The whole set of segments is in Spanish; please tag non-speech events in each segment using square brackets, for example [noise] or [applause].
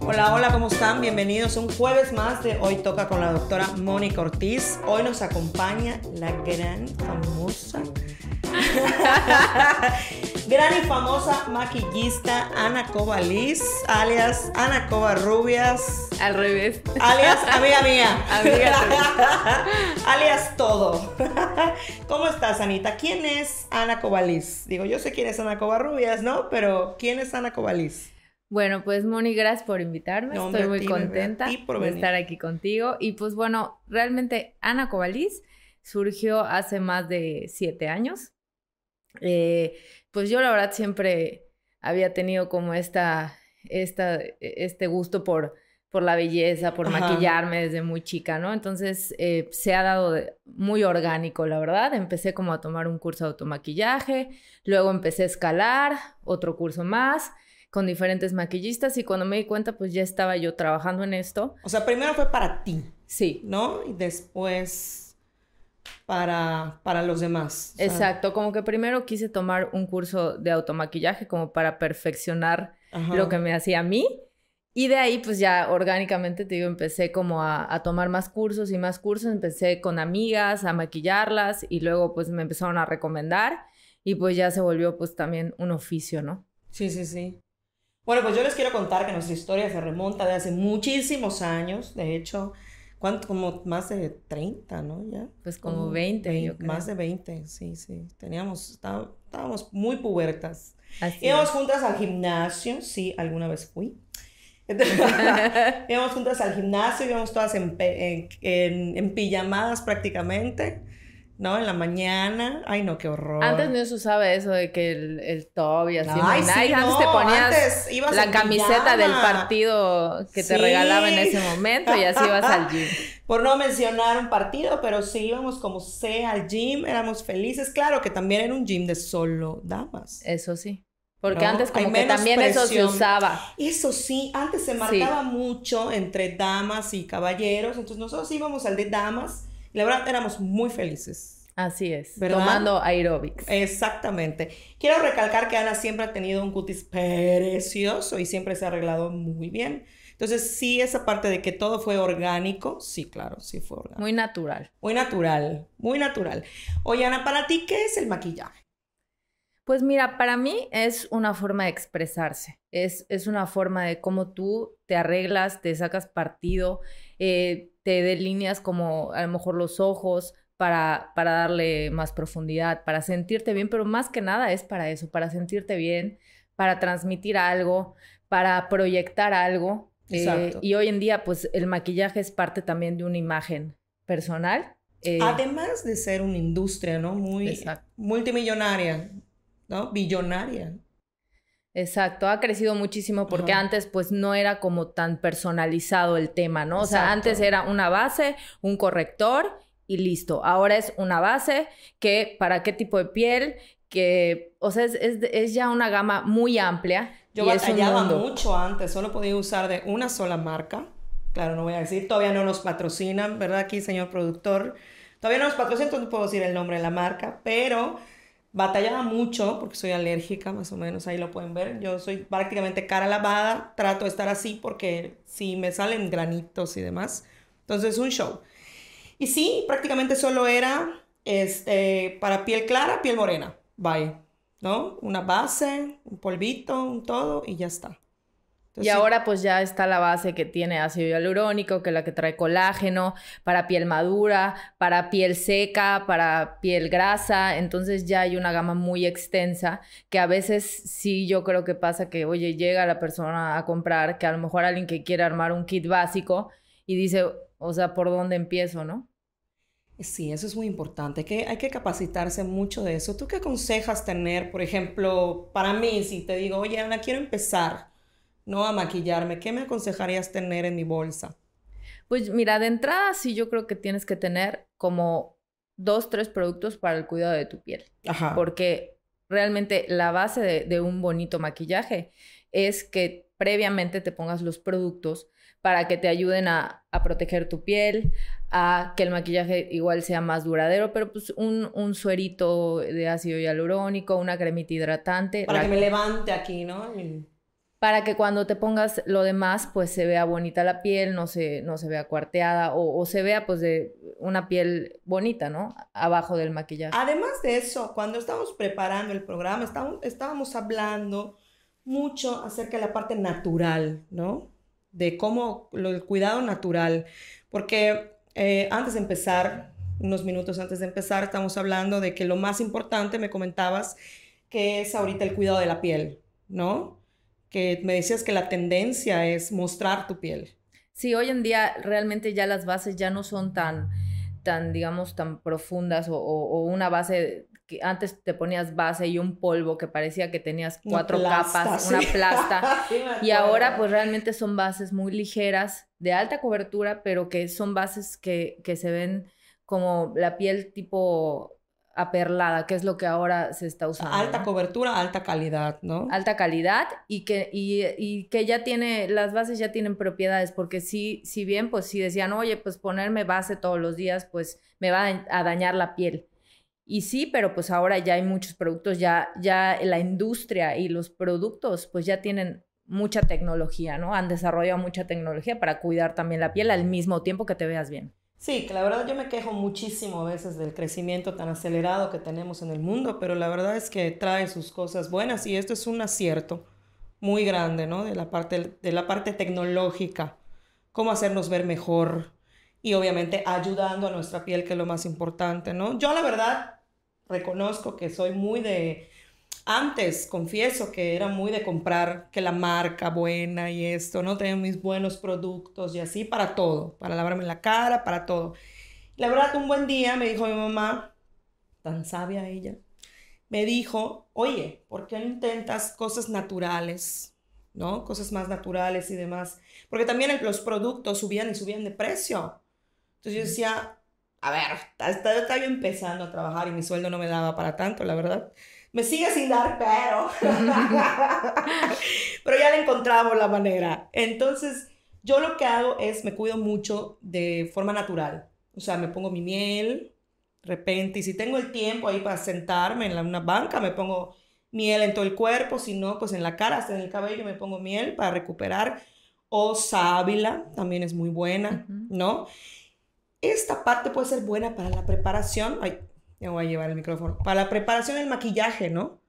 Hola, hola, ¿cómo están? Bienvenidos un jueves más de Hoy Toca con la doctora Mónica Ortiz. Hoy nos acompaña la gran, famosa, [laughs] gran y famosa maquillista Ana Cobaliz, alias Ana Covarrubias. Al revés. Alias amiga mía. [laughs] Amiga [laughs] alias todo. [laughs] ¿Cómo estás, Anita? ¿Quién es Ana Cobaliz? Digo, yo sé quién es Ana Covarrubias, ¿no? Pero ¿quién es Ana Cobaliz? Bueno, pues Moni, gracias por invitarme. Estoy muy contenta de estar aquí contigo. Y pues bueno, realmente Ana Cobaliz surgió hace más de siete años. Eh, pues yo la verdad siempre había tenido como esta, esta, este gusto por, por la belleza, por maquillarme desde muy chica, ¿no? Entonces eh, se ha dado muy orgánico, la verdad. Empecé como a tomar un curso de automaquillaje, luego empecé a escalar, otro curso más con diferentes maquillistas y cuando me di cuenta pues ya estaba yo trabajando en esto. O sea, primero fue para ti. Sí. ¿No? Y después para, para los demás. Exacto, como que primero quise tomar un curso de automaquillaje como para perfeccionar lo que me hacía a mí. Y de ahí, pues ya orgánicamente, te digo, empecé como a, a, tomar más cursos y más cursos. Empecé con amigas a maquillarlas y luego pues me empezaron a recomendar y pues ya se volvió pues también un oficio, ¿no? Sí, sí, sí. Bueno, pues yo les quiero contar que nuestra historia se remonta de hace muchísimos años, de hecho, ¿cuánto? Como más de 30, ¿no? Ya. Pues como 20, yo creo. Más de 20, sí, sí. Teníamos, estábamos muy pubertas. Íbamos juntas al gimnasio, sí, alguna vez fui. [laughs] íbamos juntas al gimnasio, íbamos todas en, en, en pijamadas prácticamente. ¿No? En la mañana. Ay, no, qué horror. Antes no se usaba eso de que el, el top y así. Ay, sí, antes te ponías la camiseta del partido que te regalaba en ese momento y así ibas al gym. [laughs] Por no mencionar un partido, pero sí íbamos como sea al gym, éramos felices. Claro que también era un gym de solo damas. Eso sí. Porque antes como que también eso se usaba. Eso sí, antes se marcaba mucho entre damas y caballeros. Entonces nosotros íbamos al de damas la verdad, éramos muy felices. Así es, tomando aerobics. Exactamente. Quiero recalcar que Ana siempre ha tenido un cutis precioso y siempre se ha arreglado muy bien. Entonces, sí, esa parte de que todo fue orgánico, sí, claro, sí fue orgánico. Muy natural. Muy natural, muy natural. Oye, Ana, para ti, ¿qué es el maquillaje? Pues mira, para mí es una forma de expresarse, es, es una forma de cómo tú te arreglas, te sacas partido, eh, te delineas como a lo mejor los ojos para, para darle más profundidad, para sentirte bien, pero más que nada es para eso, para sentirte bien, para transmitir algo, para proyectar algo. Eh, y hoy en día, pues el maquillaje es parte también de una imagen personal. Eh, Además de ser una industria, ¿no? Muy multimillonaria. ¿no? Billonaria. Exacto, ha crecido muchísimo porque antes pues no era como tan personalizado el tema, ¿no? O sea, antes era una base, un corrector y listo. Ahora es una base que para qué tipo de piel, que, o sea, es, ya una gama muy amplia. Yo batallaba mucho antes, solo podía usar de una sola marca. Claro, no voy a decir, todavía no nos patrocinan, ¿verdad? Aquí, señor productor. Todavía no nos patrocinan, entonces no puedo decir el nombre de la marca, pero Batallaba mucho porque soy alérgica, más o menos, ahí lo pueden ver. Yo soy prácticamente cara lavada, trato de estar así porque si me salen granitos y demás. Entonces, un show. Y sí, prácticamente solo era este, para piel clara, piel morena. Bye. ¿No? Una base, un polvito, un todo y ya está y ahora pues ya está la base que tiene ácido hialurónico, que es la que trae colágeno, para piel madura, para piel seca, para piel grasa, entonces ya hay una gama muy extensa que a veces sí yo creo que pasa que, oye, llega la persona a comprar, que a lo mejor alguien que quiere armar un kit básico y dice, o sea, ¿por dónde empiezo, no? Sí, eso es muy importante, que hay que capacitarse mucho de eso. ¿Tú qué aconsejas tener, por ejemplo, para mí, si te digo, oye, Ana, quiero empezar, no a maquillarme, ¿qué me aconsejarías tener en mi bolsa? Pues mira, de entrada sí yo creo que tienes que tener como dos, tres productos para el cuidado de tu piel. Ajá. Porque realmente la base de, un bonito maquillaje es que previamente te pongas los productos para que te ayuden a, proteger tu piel, a que el maquillaje igual sea más duradero, pero pues un, un suerito de ácido hialurónico, una cremita hidratante. Para que me levante aquí, ¿no? Para que cuando te pongas lo demás, pues se vea bonita la piel, no se, no se vea cuarteada o, se vea pues de una piel bonita, ¿no? Abajo del maquillaje. Además de eso, cuando estábamos preparando el programa, estábamos, estábamos hablando mucho acerca de la parte natural, ¿no? De cómo el cuidado natural, porque eh, antes de empezar, unos minutos antes de empezar, estamos hablando de que lo más importante, me comentabas, que es ahorita el cuidado de la piel, ¿no? Que me decías que la tendencia es mostrar tu piel. Sí, hoy en día realmente ya las bases ya no son tan, tan digamos, tan profundas o, o una base antes te ponías base y un polvo que parecía que tenías cuatro capas, una [laughs] plasta. y ahora pues realmente son bases muy ligeras, de alta cobertura, pero que son bases que, que se ven como la piel tipo aperlada, que es lo que ahora se está usando. Alta cobertura, alta calidad, ¿no? Alta calidad y que, y, y, que ya tiene, las bases ya tienen propiedades, porque si, si bien, pues si decían, oye, pues ponerme base todos los días, pues me va a dañar la piel. Y sí, pero pues ahora ya hay muchos productos, ya, ya la industria y los productos pues ya tienen mucha tecnología, ¿no? Han desarrollado mucha tecnología para cuidar también la piel al mismo tiempo que te veas bien. Sí, que la verdad yo me quejo muchísimo a veces del crecimiento tan acelerado que tenemos en el mundo, pero la verdad es que trae sus cosas buenas y esto es un acierto muy grande, ¿no? De la parte, de la parte tecnológica, cómo hacernos ver mejor y obviamente ayudando a nuestra piel, que es lo más importante, ¿no? Yo la verdad reconozco que soy muy de, antes confieso que era muy de comprar que la marca buena y esto, ¿no? Tener mis buenos productos y así para todo, para lavarme la cara, para todo. La verdad, un buen día me dijo mi mamá, tan sabia ella, me dijo, oye, ¿por qué no intentas cosas naturales? ¿No? Cosas más naturales y demás. Porque también los productos subían y subían de precio. Entonces yo decía, a ver, estaba yo empezando a trabajar y mi sueldo no me daba para tanto, la verdad. Me sigue sin dar, pero. [laughs] [laughs] pero ya le encontramos la manera. Entonces, yo lo que hago es me cuido mucho de forma natural. O sea, me pongo mi miel, de repente, y si tengo el tiempo ahí para sentarme en una banca, me pongo miel en todo el cuerpo, si no, pues en la cara, hasta en el cabello me pongo miel para recuperar. O sábila, también es muy buena, ¿no? Esta parte puede ser buena para la preparación. Ay, ya voy a llevar el micrófono. Para la preparación del maquillaje, ¿no?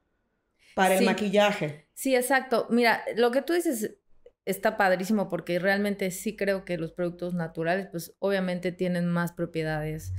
Para el maquillaje. Sí, exacto. Mira, lo que tú dices está padrísimo porque realmente sí creo que los productos naturales, pues obviamente tienen más propiedades.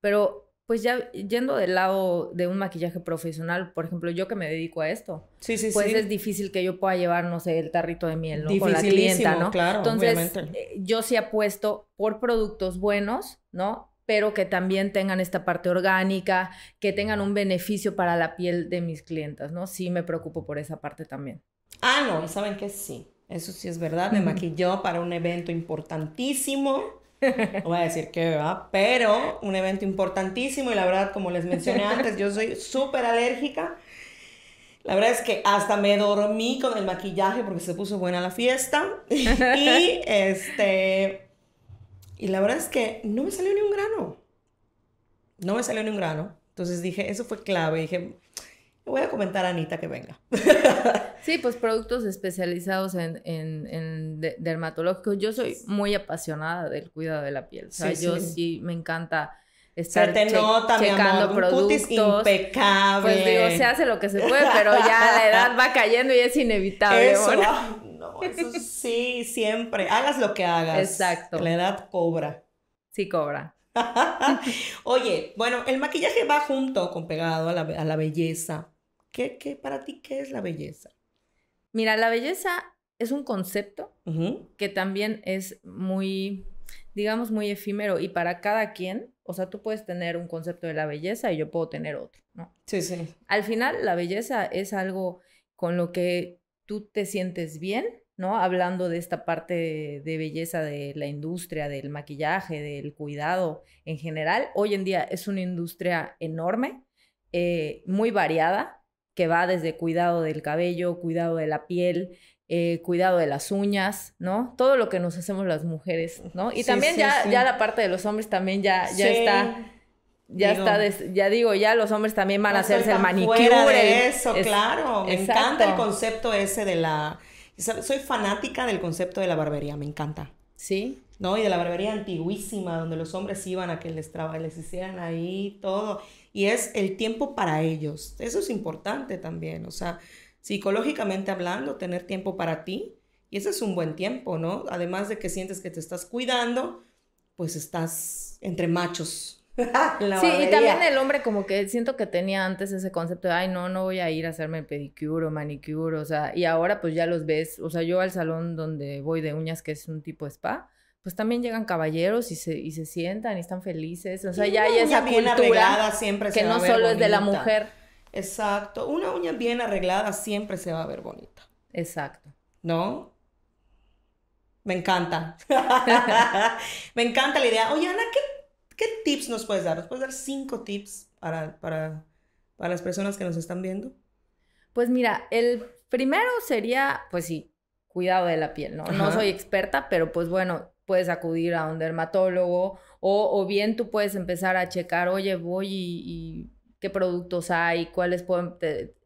Pero pues ya yendo del lado de un maquillaje profesional, por ejemplo, yo que me dedico a esto, sí, sí, pues es difícil que yo pueda llevar, no sé, el tarrito de miel, ¿no? Con la clienta, ¿no? Claro, Entonces, eh, yo sí apuesto por productos buenos, ¿no? Pero que también tengan esta parte orgánica, que tengan un beneficio para la piel de mis clientas, ¿no? Sí me preocupo por esa parte también. Ah, no, y saben que sí, eso sí es verdad, me maquilló para un evento importantísimo no voy a decir que va, pero un evento importantísimo y la verdad, como les mencioné antes, yo soy súper alérgica. La verdad es que hasta me dormí con el maquillaje porque se puso buena la fiesta. [laughs] y este. Y la verdad es que no me salió ni un grano. No me salió ni un grano. Entonces dije, eso fue clave. Dije, voy a comentar a Anita que venga. [laughs] Sí, pues productos especializados en, en, dermatológicos. Yo soy muy apasionada del cuidado de la piel. O sea, yo sí. me encanta estar se te nota, checando mi productos. impecable. Pues digo, se hace lo que se puede, pero ya la edad va cayendo y es inevitable. Eso, no, [laughs] eso [laughs] sí, siempre. Hagas lo que hagas. Exacto. La edad cobra. Sí, cobra. [laughs] Oye, bueno, el maquillaje va junto con pegado a la, a la belleza. ¿Qué, ¿Qué, para ti, qué es la belleza? Mira, la belleza es un concepto que también es muy, digamos, muy efímero y para cada quien, o sea, tú puedes tener un concepto de la belleza y yo puedo tener otro, ¿no? Sí, sí. Al final, la belleza es algo con lo que tú te sientes bien, ¿no? Hablando de esta parte de, belleza de la industria, del maquillaje, del cuidado en general. Hoy en día es una industria enorme, eh, muy variada, que va desde cuidado del cabello, cuidado de la piel, eh, cuidado de las uñas, ¿no? Todo lo que nos hacemos las mujeres, ¿no? Y también ya, ya la parte de los hombres también ya, ya está ya está, ya digo, ya los hombres también van a hacerse el manicure. De eso, claro. Me encanta el concepto ese de la. Soy fanática del concepto de la barbería, me encanta. Sí. ¿No? Y de la barbería antiguísima, donde los hombres iban a que les, les hicieran ahí todo. Y es el tiempo para ellos. Eso es importante también. O sea, psicológicamente hablando, tener tiempo para ti. Y ese es un buen tiempo, ¿no? Además de que sientes que te estás cuidando, pues estás entre machos, [laughs] sí, y también el hombre como que siento que tenía antes ese concepto de, ay, no, no voy a ir a hacerme pedicure o manicure, o sea, y ahora pues ya los ves, o sea, yo al salón donde voy de uñas, que es un tipo spa, pues también llegan caballeros y se, y se sientan y están felices, o sea, ya hay esa cultura siempre que no solo es de la mujer. Exacto, una uña bien arreglada siempre se va a ver bonita. Exacto. ¿No? Me encanta. [laughs] [laughs] Me encanta la idea. Oye, Ana, ¿qué ¿Qué tips nos puedes dar? ¿Nos puedes dar cinco tips para, para, para las personas que nos están viendo? Pues mira, el primero sería, pues sí, cuidado de la piel, ¿no? No soy experta, pero pues bueno, puedes acudir a un dermatólogo o, o bien tú puedes empezar a checar, oye, voy y qué productos hay, cuáles pueden...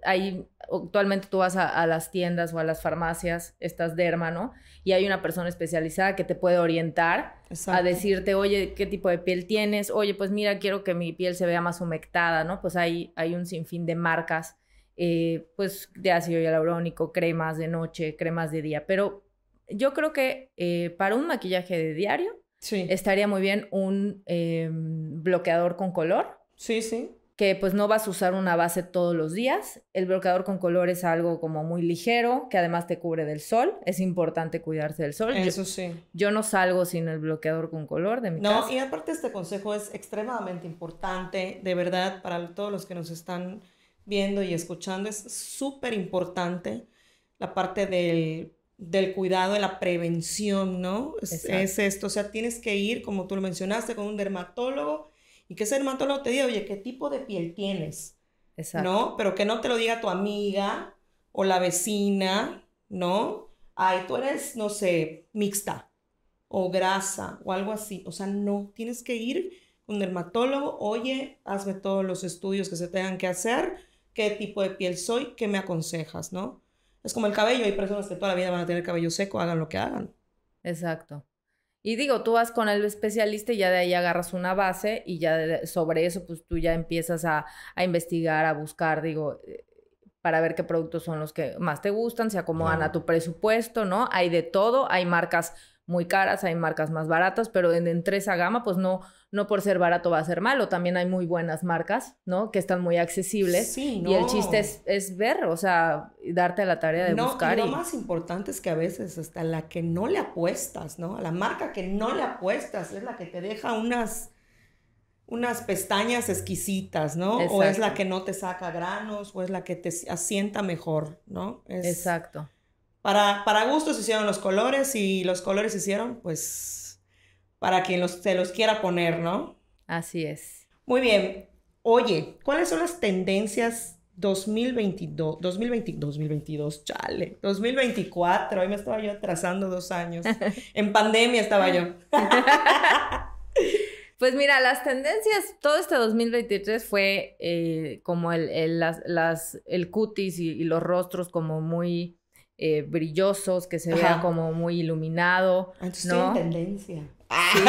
hay, actualmente tú vas a, las tiendas o a las farmacias, estas derma, ¿no? Y hay una persona especializada que te puede orientar a decirte, oye, ¿qué tipo de piel tienes? Oye, pues mira, quiero que mi piel se vea más humectada, ¿no? Pues hay, hay un sinfín de marcas, eh, pues de ácido hialurónico, cremas de noche, cremas de día, pero yo creo que eh, para un maquillaje de diario estaría muy bien un em, bloqueador con color. Sí, sí que pues no vas a usar una base todos los días. El bloqueador con color es algo como muy ligero, que además te cubre del sol. Es importante cuidarse del sol. Eso sí. Yo no salgo sin el bloqueador con color de mi no, casa. No, y aparte este consejo es extremadamente importante, de verdad, para todos los que nos están viendo y escuchando. Es súper importante la parte del, del, cuidado, de la prevención, ¿no? Es, es esto, o sea, tienes que ir, como tú lo mencionaste, con un dermatólogo y que ese dermatólogo te diga, oye, ¿qué tipo de piel tienes? Exacto. ¿No? Pero que no te lo diga tu amiga o la vecina, ¿no? Ay, tú eres, no sé, mixta o grasa o algo así. O sea, no, tienes que ir con un dermatólogo, oye, hazme todos los estudios que se tengan que hacer, qué tipo de piel soy, qué me aconsejas, ¿no? Es como el cabello, hay personas que toda la vida van a tener cabello seco, hagan lo que hagan. Exacto. Y digo, tú vas con el especialista y ya de ahí agarras una base y ya sobre eso pues tú ya empiezas a, a, investigar, a buscar, digo, eh, para ver qué productos son los que más te gustan, se acomodan a tu presupuesto, ¿no? Hay de todo, hay marcas muy caras, hay marcas más baratas, pero en, entre esa gama, pues no, no por ser barato va a ser malo. También hay muy buenas marcas, ¿no? Que están muy accesibles. Sí, no. Y el chiste es, ver, o sea, darte la tarea de buscar. Y lo más importante es que a veces hasta la que no le apuestas, ¿no? A la marca que no le apuestas es la que te deja unas unas pestañas exquisitas, ¿no? O es la que no te saca granos, o es la que te asienta mejor, ¿no? Exacto. Para, para gustos hicieron los colores y los colores hicieron, pues, para quien los, se los quiera poner, ¿no? Así es. Muy bien. Oye, ¿cuáles son las tendencias 2022, 2020, 2022, chale, 2024, hoy me estaba yo atrasando dos años. [laughs] En pandemia estaba yo. [laughs] Pues mira, las tendencias, todo este 2023 fue eh, como el, el, las, el cutis y, los rostros como muy eh, brillosos, que se vea como muy iluminado. Ah, entonces estoy en tendencia. Sí,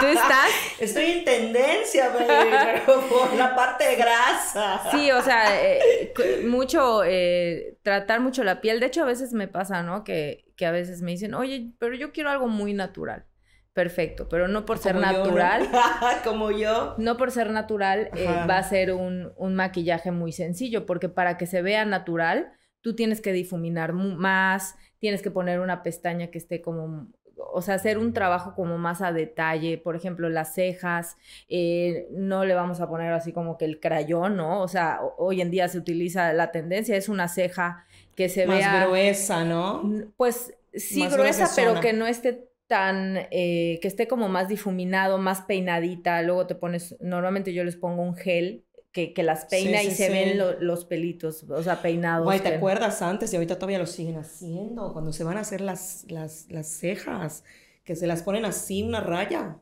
¿tú estás? [laughs] Estoy en tendencia, pero por la parte de grasa. Sí, o sea, eh, mucho, eh, tratar mucho la piel. De hecho, a veces me pasa, ¿no? Que, que a veces me dicen, oye, pero yo quiero algo muy natural. Perfecto, pero no por ser natural. [laughs] Como yo. No por ser natural va a ser un, un maquillaje muy sencillo, porque para que se vea natural, tú tienes que difuminar más, tienes que poner una pestaña que esté como, o sea, hacer un trabajo como más a detalle, por ejemplo, las cejas, eh, no le vamos a poner así como que el crayón, ¿no? O sea, hoy en día se utiliza la tendencia, es una ceja que se vea... Más gruesa, ¿no? Pues sí, gruesa, pero que no esté tan, eh, que esté como más difuminado, más peinadita, luego te pones, normalmente yo les pongo un gel que, que las peina y se ven los pelitos, o sea, peinados. Guay, ¿te acuerdas antes y ahorita todavía lo siguen haciendo? Cuando se van a hacer las, las, las cejas, que se las ponen así una raya.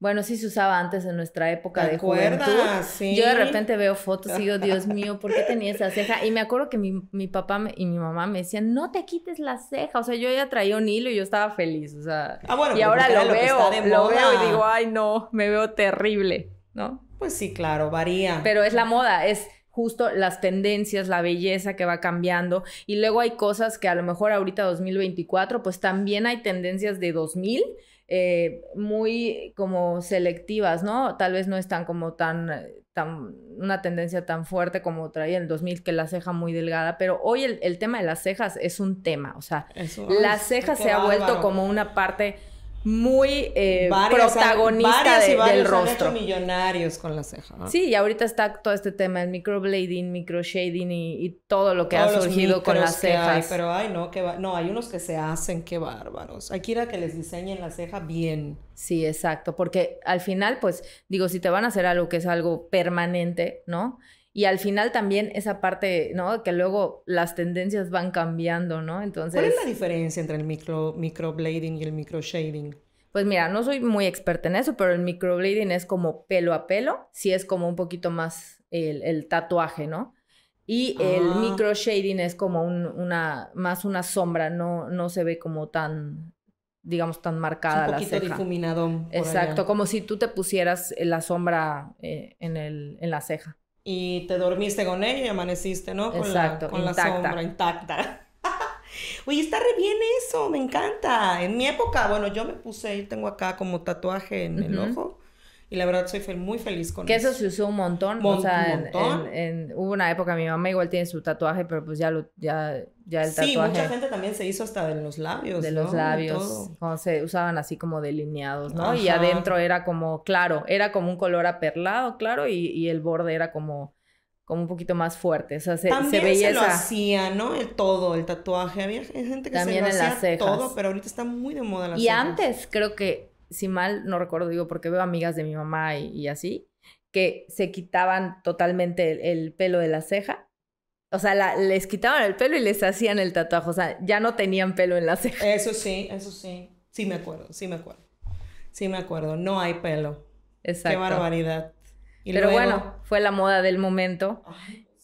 Bueno, sí se usaba antes en nuestra época de juventud. Sí. Yo de repente veo fotos y digo, Dios mío, ¿por qué tenía esa ceja? Y me acuerdo que mi, mi papá y mi mamá me decían, no te quites la ceja. O sea, yo ya traía un hilo y yo estaba feliz. O sea, ah, bueno, y ahora lo veo, lo veo y digo, ay, no, me veo terrible, ¿no? Pues sí, claro, varía. Pero es la moda, es justo las tendencias, la belleza que va cambiando. Y luego hay cosas que a lo mejor ahorita 2024, pues también hay tendencias de 2000 eh, muy como selectivas, ¿no? Tal vez no están como tan, tan, una tendencia tan fuerte como traía en el 2000, que la ceja muy delgada, pero hoy el, tema de las cejas es un tema, o sea, la ceja se ha vuelto como una parte muy eh, protagonista del rostro. millonarios con la ceja. Sí, y ahorita está todo este tema del microblading, microshading y, y todo lo que ha surgido con las cejas. pero ay, no, que no, hay unos que se hacen, qué bárbaros. Hay que ir a que les diseñen la ceja bien. Sí, exacto, porque al final, pues, digo, si te van a hacer algo que es algo permanente, ¿no? Y al final también esa parte, ¿no? Que luego las tendencias van cambiando, ¿no? Entonces... ¿Cuál es la diferencia entre el micro, microblading y el microshading? Pues mira, no soy muy experta en eso, pero el microblading es como pelo a pelo, sí es como un poquito más el, tatuaje, ¿no? Y el ah. microshading es como una, más una sombra, no, no se ve como tan, digamos, tan marcada la ceja. Un poquito difuminado. Exacto, como si tú te pusieras la sombra eh, en, el, en la ceja y te dormiste con ella y amaneciste, ¿no? Con Exacto, la, con la sombra intacta. [laughs] Oye, está re bien eso, me encanta. En mi época, bueno, yo me puse, tengo acá como tatuaje en el ojo. Y la verdad soy muy feliz con eso. Que eso se usó un montón. o sea, En, hubo una época, mi mamá igual tiene su tatuaje, pero pues ya, lo, ya, ya el tatuaje... Sí, mucha gente también se hizo hasta de los labios, De los labios, cuando se usaban así como delineados, ¿no? Y adentro era como, claro, era como un color aperlado, claro, y, y el borde era como como un poquito más fuerte. O sea, se, También se veía se lo hacía, ¿no? El todo, el tatuaje. Había gente que se lo hacía todo, pero ahorita está muy de moda las Y antes creo que si mal no recuerdo, digo, porque veo amigas de mi mamá y, así, que se quitaban totalmente el, pelo de la ceja. O sea, les quitaban el pelo y les hacían el tatuaje. O sea, ya no tenían pelo en la ceja. Eso sí, eso sí. Sí me acuerdo, sí me acuerdo. Sí me acuerdo. No hay pelo. Exacto. Qué barbaridad. Pero bueno, fue la moda del momento.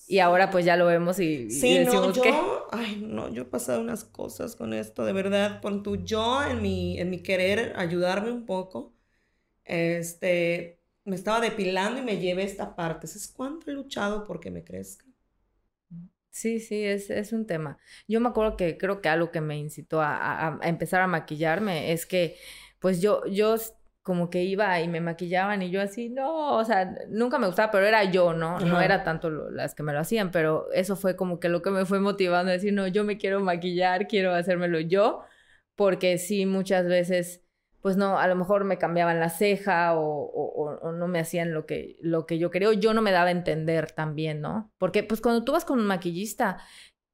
Y ahora pues ya lo vemos y, sí, no, yo, ay, no, yo he pasado unas cosas con esto, de verdad, con tu yo en mi, en mi querer ayudarme un poco, este, me estaba depilando y me llevé esta parte. ¿Es cuánto he luchado porque me crezca? Sí, sí, es, es, un tema. Yo me acuerdo que creo que algo que me incitó a, a, a empezar a maquillarme es que, pues yo, yo como que iba y me maquillaban y yo así, no, o sea, nunca me gustaba, pero era yo, ¿no? No era tanto las que me lo hacían, pero eso fue como que lo que me fue motivando a decir, no, yo me quiero maquillar, quiero hacérmelo yo, porque sí, muchas veces, pues no, a lo mejor me cambiaban la ceja o, o, o no me hacían lo que, lo que yo quería, o yo no me daba a entender también, ¿no? Porque pues cuando tú vas con un maquillista,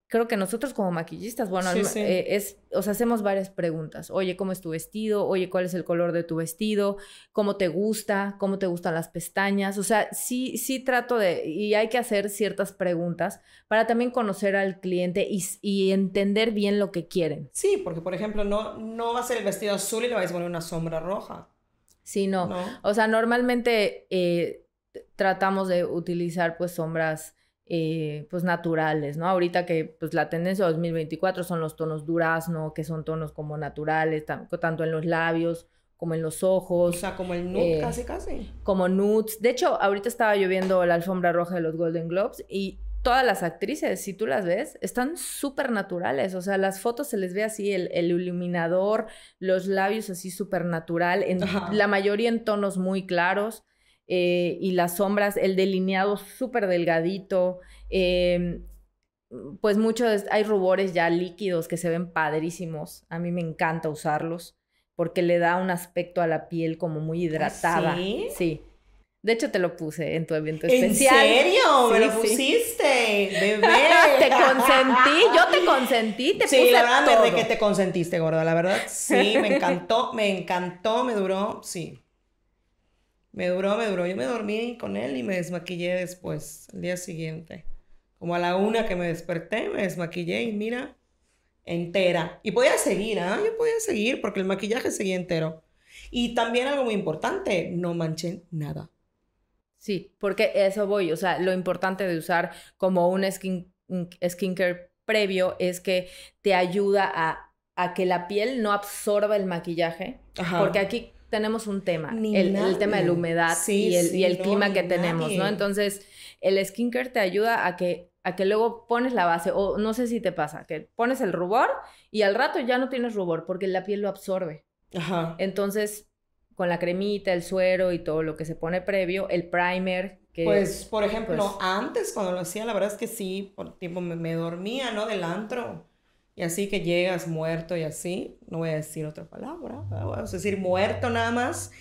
creo que nosotros como maquillistas, bueno, eh, es, o sea, hacemos varias preguntas. Oye, ¿cómo es tu vestido? Oye, ¿cuál es el color de tu vestido? ¿Cómo te gusta? ¿Cómo te gustan las pestañas? O sea, sí, sí trato de, y hay que hacer ciertas preguntas para también conocer al cliente y, entender bien lo que quieren. Sí, porque por ejemplo, no, no va a ser el vestido azul y le vais a poner una sombra roja. Sí, no. O sea, normalmente eh, tratamos de utilizar pues sombras eh, pues naturales, ¿no? Ahorita que pues la tendencia 2024 son los tonos durazno, que son tonos como naturales, tanto en los labios como en los ojos. O sea, como el nude, eh, casi, casi. Como nudes. De hecho, ahorita estaba lloviendo la alfombra roja de los Golden Globes y todas las actrices, si tú las ves, están súper naturales. O sea, las fotos se les ve así, el, iluminador, los labios así súper natural, en, la mayoría en tonos muy claros. Eh, y las sombras, el delineado súper delgadito. Em, pues muchos, hay rubores ya líquidos que se ven padrísimos. A mí me encanta usarlos porque le da un aspecto a la piel como muy ¿Ah, hidratada. ¿Sí? Sí. De hecho, te lo puse en tu evento especial. ¿En serio? ¿Me lo pusiste? Bebé. [laughs] te consentí, yo te consentí, te sí, puse la verdad, de que te consentiste, gorda, la verdad. Sí, me [laughs] encantó, me encantó, me duró, sí. Me duró, me duró. Yo me dormí con él y me desmaquillé después, el día siguiente. Como a la una que me desperté, me desmaquillé y mira, entera. Y podía seguir, ¿ah? Yo podía seguir porque el maquillaje seguía entero. Y también algo muy importante, no manché nada. Sí, porque eso voy, o sea, lo importante de usar como un skin, skincare previo es que te ayuda a, a que la piel no absorba el maquillaje, porque aquí tenemos un tema, el, tema de la humedad y el, y el clima que tenemos, ¿no? Entonces, el skincare te ayuda a que a que luego pones la base, o no sé si te pasa, que pones el rubor y al rato ya no tienes rubor porque la piel lo absorbe. Ajá. Entonces, con la cremita, el suero y todo lo que se pone previo, el primer. Que, pues, por ejemplo, pues antes cuando lo hacía, la verdad es que sí, por tiempo me, dormía, ¿no? Del antro. Y así que llegas muerto y así, no voy a decir otra palabra, voy a decir muerto nada más.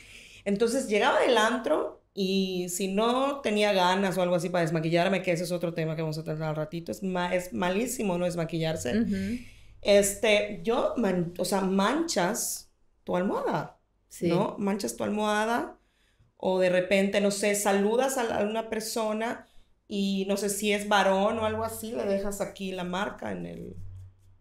Entonces llegaba del antro y si no tenía ganas o algo así para desmaquillarme, que ese es otro tema que vamos a tratar al ratito, es, es malísimo no desmaquillarse. Este, yo, o sea, manchas tu almohada, ¿no? Manchas tu almohada o de repente, no sé, saludas a, una persona y no sé si es varón o algo así, le dejas aquí la marca en el...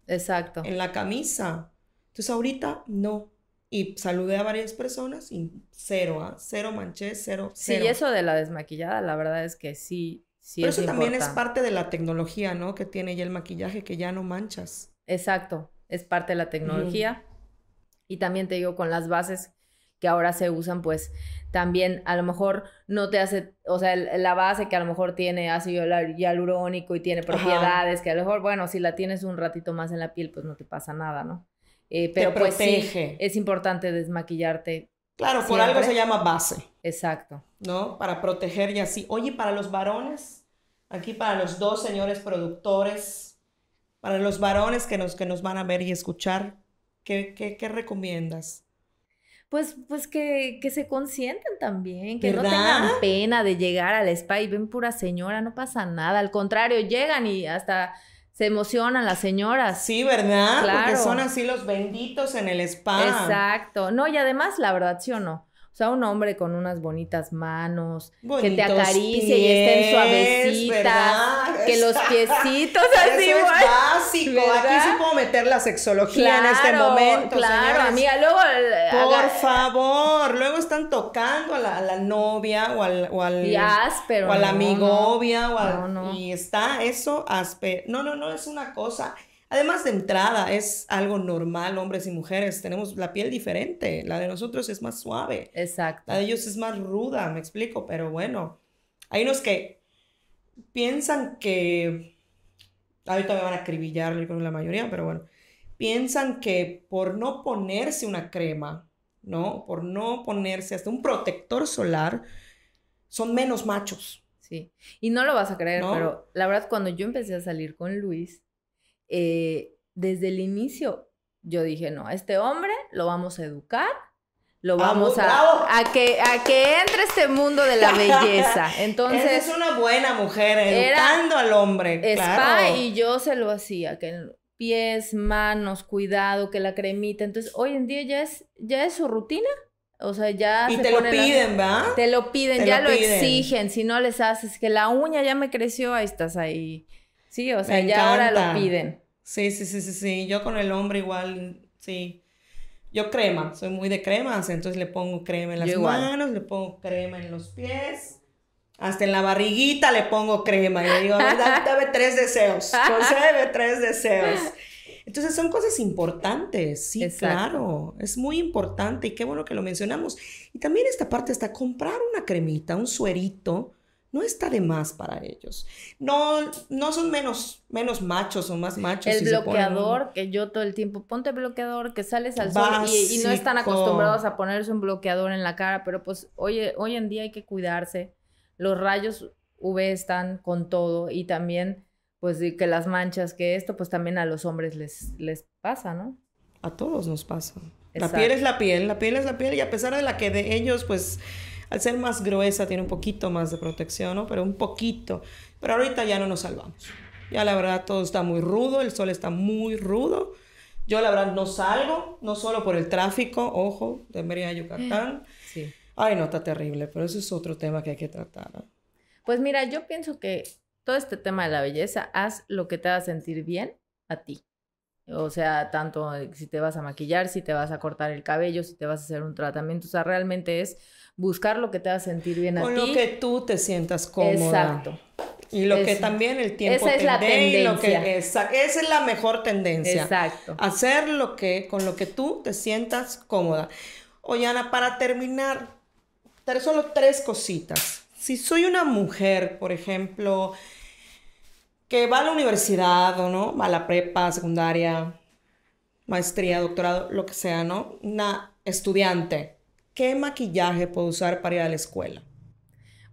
Exacto. En la camisa. Entonces ahorita no. Y saludé a varias personas y cero, ¿ah? cero manché, cero, cero. Sí, eso de la desmaquillada, la verdad es que sí, sí Pero eso también es parte de la tecnología, ¿no? Que tiene ya el maquillaje, que ya no manchas. Exacto, es parte de la tecnología. Y también te digo, con las bases que ahora se usan, pues también a lo mejor no te hace, o sea, la base que a lo mejor tiene ácido hialurónico y tiene propiedades que a lo mejor, bueno, si la tienes un ratito más en la piel, pues no te pasa nada, ¿no? Eh, pero pues protege. es importante desmaquillarte. Claro, por algo se llama base. Exacto. ¿No? Para proteger y así. Oye, para los varones, aquí para los dos señores productores, para los varones que nos, que nos van a ver y escuchar, ¿qué, qué, recomiendas? Pues, pues que, que, se consienten también, que no tengan pena de llegar al spa y ven pura señora, no pasa nada. Al contrario, llegan y hasta se emocionan las señoras. Sí, ¿verdad? Claro. Porque son así los benditos en el spa. Exacto. No, y además, la verdad, sí o no. O sea, un hombre con unas bonitas manos, que te acaricie y estén suavecitas, que los piecitos [laughs] así, Eso es básico. Aquí sí puedo meter la sexología en este momento, Claro, amiga, luego... Por favor, luego están tocando a la, novia o al... O al y áspero. O a la amigovia o al... Y está eso áspero. No, no, no, es una cosa... Además de entrada, es algo normal, hombres y mujeres, tenemos la piel diferente, la de nosotros es más suave. Exacto. La de ellos es más ruda, me explico, pero bueno, hay unos que piensan que, ahorita me van a acribillar con la mayoría, pero bueno, piensan que por no ponerse una crema, ¿no? Por no ponerse hasta un protector solar, son menos machos. Sí, y no lo vas a creer, pero la verdad cuando yo empecé a salir con Luis, eh, desde el inicio yo dije, no, a este hombre lo vamos a educar, lo vamos a, a, que, a que entre este mundo de la belleza. [laughs] Entonces... es una buena mujer, educando al hombre. Spa y yo se lo hacía, que pies, manos, cuidado, que la cremita. Entonces, hoy en día ya es, ya es su rutina. O sea, ya. Y te lo piden, ¿va? Te lo piden, ya lo, exigen. Si no les haces que la uña ya me creció, ahí estás ahí. Sí, o sea, ya ahora lo piden. Sí, sí, sí, sí, sí. Yo con el hombre igual, sí. Yo crema, soy muy de cremas, entonces le pongo crema en las manos, le pongo crema en los pies, hasta en la barriguita le pongo crema y le digo, [laughs] dame tres deseos, concede tres deseos. Entonces son cosas importantes, sí, claro, es muy importante y qué bueno que lo mencionamos. Y también esta parte está comprar una cremita, un suerito, no está de más para ellos. No, no son menos, menos machos o más machos. El bloqueador, que yo todo el tiempo, ponte bloqueador, que sales al sol y, no están acostumbrados a ponerse un bloqueador en la cara, pero pues hoy, hoy en día hay que cuidarse. Los rayos UV están con todo y también pues que las manchas, que esto pues también a los hombres les, les pasa, ¿no? A todos nos pasa. La piel es la piel, la piel es la piel y a pesar de la que de ellos pues al ser más gruesa tiene un poquito más de protección, ¿no? Pero un poquito. Pero ahorita ya no nos salvamos. Ya la verdad todo está muy rudo, el sol está muy rudo. Yo la verdad no salgo, no solo por el tráfico, ojo, de Mérida, Yucatán. Sí. Ay, no, está terrible, pero eso es otro tema que hay que tratar. Pues mira, yo pienso que todo este tema de la belleza, haz lo que te haga sentir bien a ti. O sea, tanto si te vas a maquillar, si te vas a cortar el cabello, si te vas a hacer un tratamiento. O sea, realmente es buscar lo que te haga sentir bien a ti. Con lo que tú te sientas cómoda. Exacto. Y lo que también el tiempo esa es la tendencia. esa, es la mejor tendencia. Exacto. Hacer lo que, con lo que tú te sientas cómoda. Oye, Ana, para terminar, solo tres cositas. Si soy una mujer, por ejemplo, que va a la universidad o no, va a la prepa, secundaria, maestría, doctorado, lo que sea, ¿no? Una estudiante, ¿qué maquillaje puedo usar para ir a la escuela?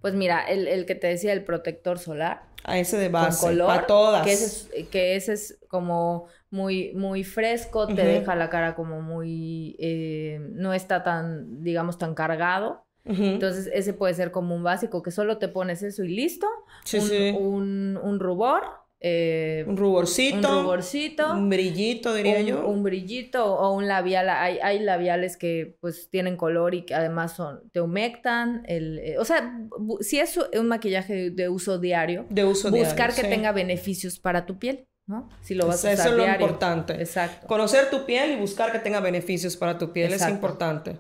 Pues mira, el, que te decía, el protector solar. A ese de base, color, para todas. Que ese, es, que ese es como muy, muy fresco, te deja la cara como muy, eh, no está tan, digamos, tan cargado. Entonces, ese puede ser como un básico, que solo te pones eso y listo. un, Un, rubor. Eh, un ruborcito. Un ruborcito. Un brillito, diría yo. Un brillito o un labial. Hay, hay labiales que pues tienen color y que además son, te humectan. El, eh, o sea, si es un maquillaje de, uso diario, de uso buscar que tenga beneficios para tu piel. ¿no? Si lo vas a usar Eso es lo importante. Exacto. Conocer tu piel y buscar que tenga beneficios para tu piel es importante.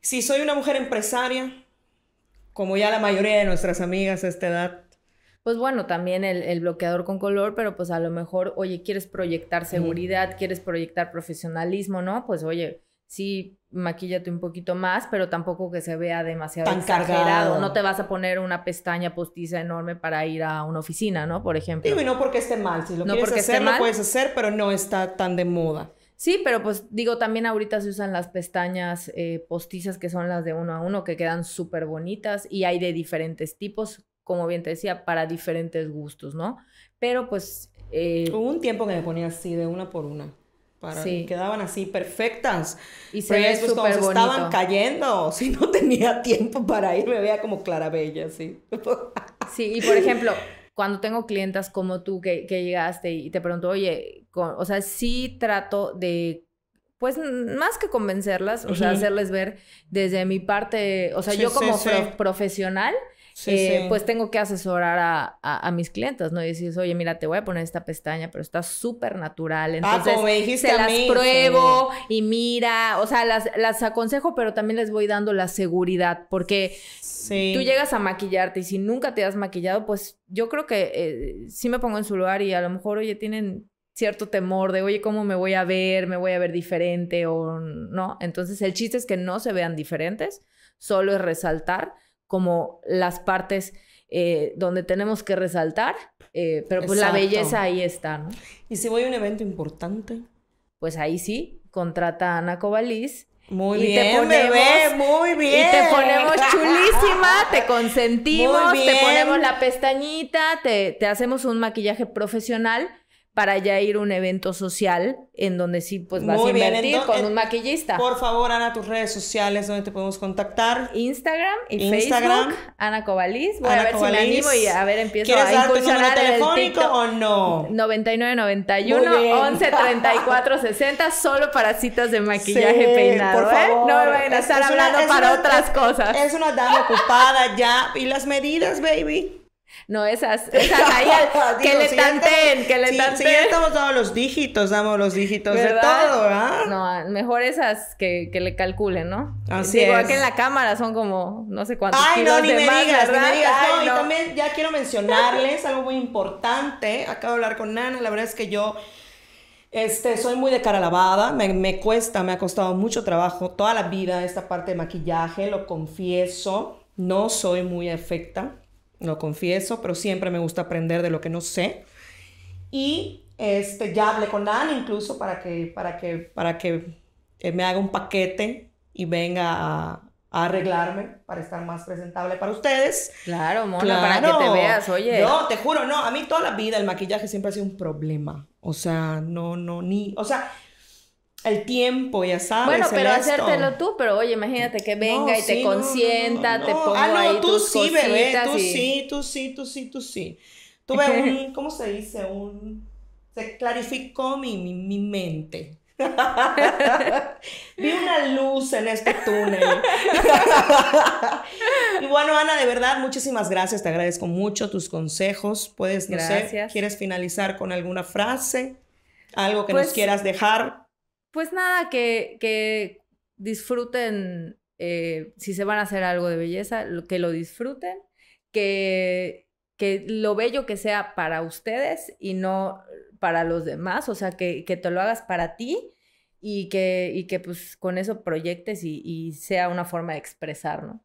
Si soy una mujer empresaria, como ya la mayoría de nuestras amigas a esta edad, pues bueno, también el, bloqueador con color, pero pues a lo mejor, oye, quieres proyectar seguridad, quieres proyectar profesionalismo, ¿no? Pues oye, sí, maquíllate un poquito más, pero tampoco que se vea demasiado Tan exagerado. No te vas a poner una pestaña postiza enorme para ir a una oficina, ¿no? Por ejemplo. Digo, y no porque esté mal. Si lo quieres hacer, lo puedes hacer, pero no está tan de moda. Sí, pero pues digo, también ahorita se usan las pestañas eh, postizas que son las de uno a uno, que quedan súper bonitas y hay de diferentes tipos, como bien te decía, para diferentes gustos, ¿no? Pero pues... Eh, Hubo un tiempo que me ponía así, de una por una. Para, sí. Quedaban así perfectas. Y se ve súper estaban cayendo, [laughs] si no tenía tiempo para ir, me veía como Clarabella, sí. sí, y por ejemplo, cuando tengo clientas como tú que, que llegaste y te pregunto, oye, o sea, sí trato de pues más que convencerlas, o sea, hacerles ver desde mi parte, o sea, yo como profesional, eh, pues tengo que asesorar a, a, mis clientes, ¿no? Y decir, oye, mira, te voy a poner esta pestaña, pero está súper natural. Ah, entonces, ah, como dijiste se las pruebo y mira, o sea, las, las aconsejo, pero también les voy dando la seguridad, porque tú llegas a maquillarte y si nunca te has maquillado, pues yo creo que eh, sí me pongo en su lugar y a lo mejor, oye, tienen cierto temor de, oye, ¿cómo me voy a ver? ¿Me voy a ver diferente o no? Entonces, el chiste es que no se vean diferentes, solo es resaltar como las partes eh, donde tenemos que resaltar, eh, pero pues la belleza ahí está, ¿no? Y si voy a un evento importante. Pues ahí sí, contrata a Ana Cobaliz muy bien, te ponemos, muy bien. Y te ponemos chulísima, te consentimos, te ponemos la pestañita, te, te hacemos un maquillaje profesional para ya ir a un evento social en donde sí pues vas a invertir con un maquillista. Por favor, Ana, tus redes sociales donde te podemos contactar. Instagram y Instagram, Facebook, Ana Cobaliz. Voy a ver si me animo y a ver empiezo a incursionar telefónico o no? 9991 11 34 60 solo para citas de maquillaje peinado, por ¿eh? favor. No me vayan a estar hablando para otras cosas. Es una dama ocupada ya y las medidas, baby. No, esas, [laughs] esas ahí [laughs] que le tanten, que le sí, tanten. Sí, ya estamos dando los dígitos, damos los dígitos de todo, ¿verdad? No, mejor esas que, que le calculen, ¿no? Así Digo, es. que en la cámara son como no sé cuántos Ay, no, ni me digas, ni me digas. no, y también ya quiero mencionarles [laughs] algo muy importante. Acabo de hablar con Nana, la verdad es que yo... Este, soy muy de cara lavada, me, me cuesta, me ha costado mucho trabajo toda la vida esta parte de maquillaje, lo confieso, no soy muy efecta, lo confieso, pero siempre me gusta aprender de lo que no sé. Y este, ya hablé con Ana incluso para que, para que, para que me haga un paquete y venga a, arreglarme para estar más presentable para ustedes. Claro, Mona, para que te veas, oye. No, te juro, no, a mí toda la vida el maquillaje siempre ha sido un problema. O sea, no, no, ni, o sea, el tiempo, ya sabes. Bueno, pero hacértelo tú, pero oye, imagínate que venga y te consienta, te ponga ah, no, ahí tú sí, bebé, tú sí, tú sí, tú sí, tú sí. Tuve [laughs] un, ¿cómo se dice? Un, se clarificó mi, mi, mi mente. [laughs] Vi una luz en este túnel. [laughs] y bueno, Ana, de verdad, muchísimas gracias. Te agradezco mucho tus consejos. Puedes, no sé, ¿quieres finalizar con alguna frase? ¿Algo que nos pues quieras dejar? Pues nada, que, que disfruten, eh, si se van a hacer algo de belleza, que lo disfruten, que, que lo bello que sea para ustedes y no para los demás, o sea, que, te lo hagas para ti y que, y que pues con eso proyectes y, sea una forma de expresar, ¿no?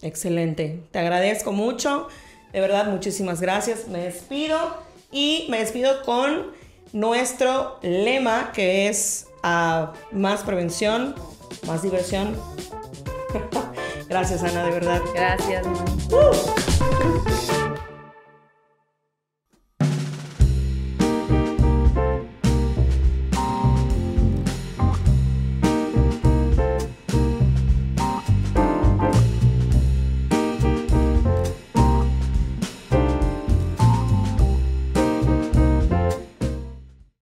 Excelente, te agradezco mucho, de verdad, muchísimas gracias, me despido y me despido con nuestro lema que es a más prevención, más diversión. [laughs] gracias Ana, de verdad. Gracias. Uh.